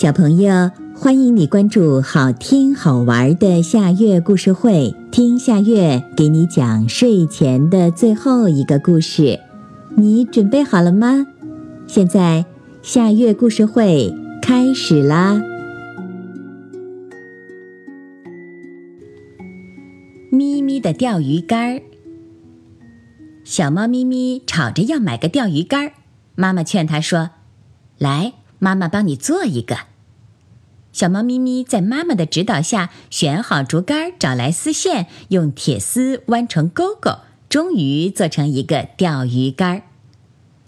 小朋友，欢迎你关注好听好玩的夏月故事会，听夏月给你讲睡前的最后一个故事。你准备好了吗？现在夏月故事会开始啦！咪咪的钓鱼竿儿，小猫咪咪吵着要买个钓鱼竿儿，妈妈劝它说：“来。”妈妈帮你做一个。小猫咪咪在妈妈的指导下选好竹竿，找来丝线，用铁丝弯成钩钩，终于做成一个钓鱼竿。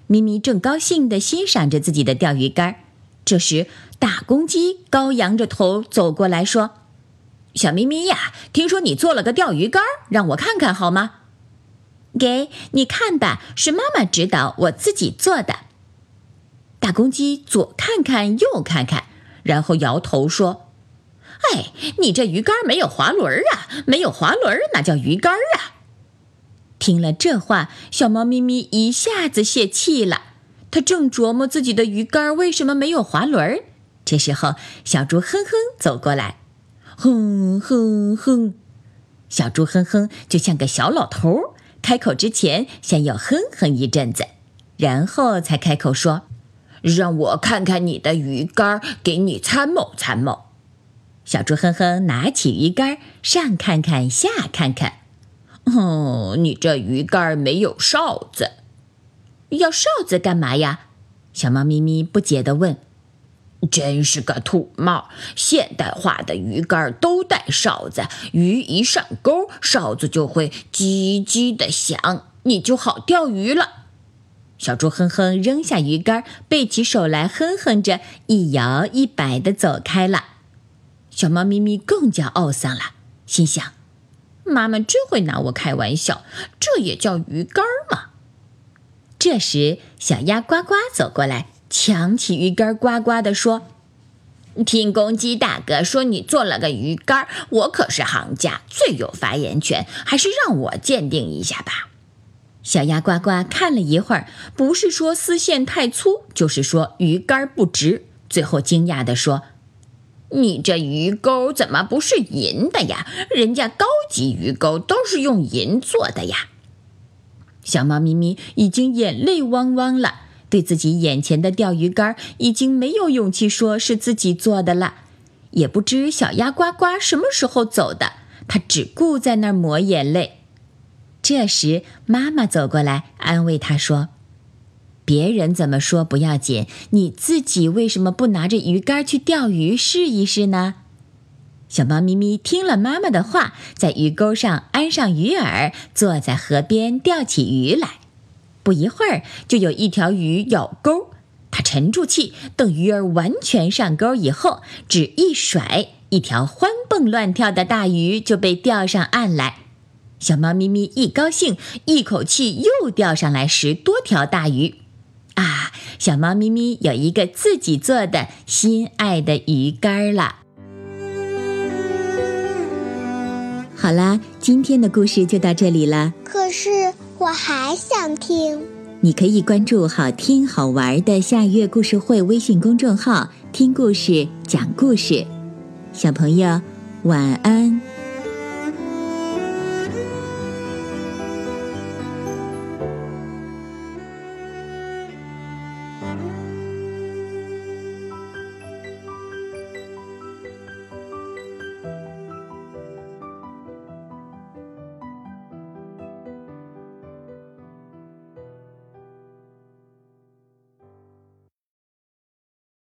咪咪正高兴地欣赏着自己的钓鱼竿，这时大公鸡高扬着头走过来说：“小咪咪呀，听说你做了个钓鱼竿，让我看看好吗？”“给你看吧，是妈妈指导我自己做的。”大公鸡左看看右看看，然后摇头说：“哎，你这鱼竿没有滑轮啊！没有滑轮哪叫鱼竿啊？”听了这话，小猫咪咪一下子泄气了。它正琢磨自己的鱼竿为什么没有滑轮。这时候，小猪哼哼走过来，哼哼哼。小猪哼哼就像个小老头，开口之前先要哼哼一阵子，然后才开口说。让我看看你的鱼竿，给你参谋参谋。小猪哼哼拿起鱼竿，上看看下看看。哦，你这鱼竿没有哨子，要哨子干嘛呀？小猫咪咪不解地问。真是个土帽！现代化的鱼竿都带哨子，鱼一上钩，哨子就会叽叽的响，你就好钓鱼了。小猪哼哼扔下鱼竿，背起手来哼哼着，一摇一摆地走开了。小猫咪咪更加懊丧了，心想：“妈妈真会拿我开玩笑，这也叫鱼竿吗？”这时，小鸭呱呱走过来，抢起鱼竿，呱呱地说：“听公鸡大哥说你做了个鱼竿，我可是行家，最有发言权，还是让我鉴定一下吧。”小鸭呱呱看了一会儿，不是说丝线太粗，就是说鱼竿不直。最后惊讶地说：“你这鱼钩怎么不是银的呀？人家高级鱼钩都是用银做的呀！”小猫咪咪已经眼泪汪汪了，对自己眼前的钓鱼竿已经没有勇气说是自己做的了。也不知小鸭呱呱什么时候走的，它只顾在那儿抹眼泪。这时，妈妈走过来安慰他说：“别人怎么说不要紧，你自己为什么不拿着鱼竿去钓鱼试一试呢？”小猫咪咪听了妈妈的话，在鱼钩上安上鱼饵，坐在河边钓起鱼来。不一会儿，就有一条鱼咬钩，它沉住气，等鱼儿完全上钩以后，只一甩，一条欢蹦乱跳的大鱼就被钓上岸来。小猫咪咪一高兴，一口气又钓上来十多条大鱼，啊！小猫咪咪有一个自己做的心爱的鱼竿了。好啦，今天的故事就到这里了。可是我还想听。你可以关注“好听好玩的夏月故事会”微信公众号，听故事，讲故事。小朋友，晚安。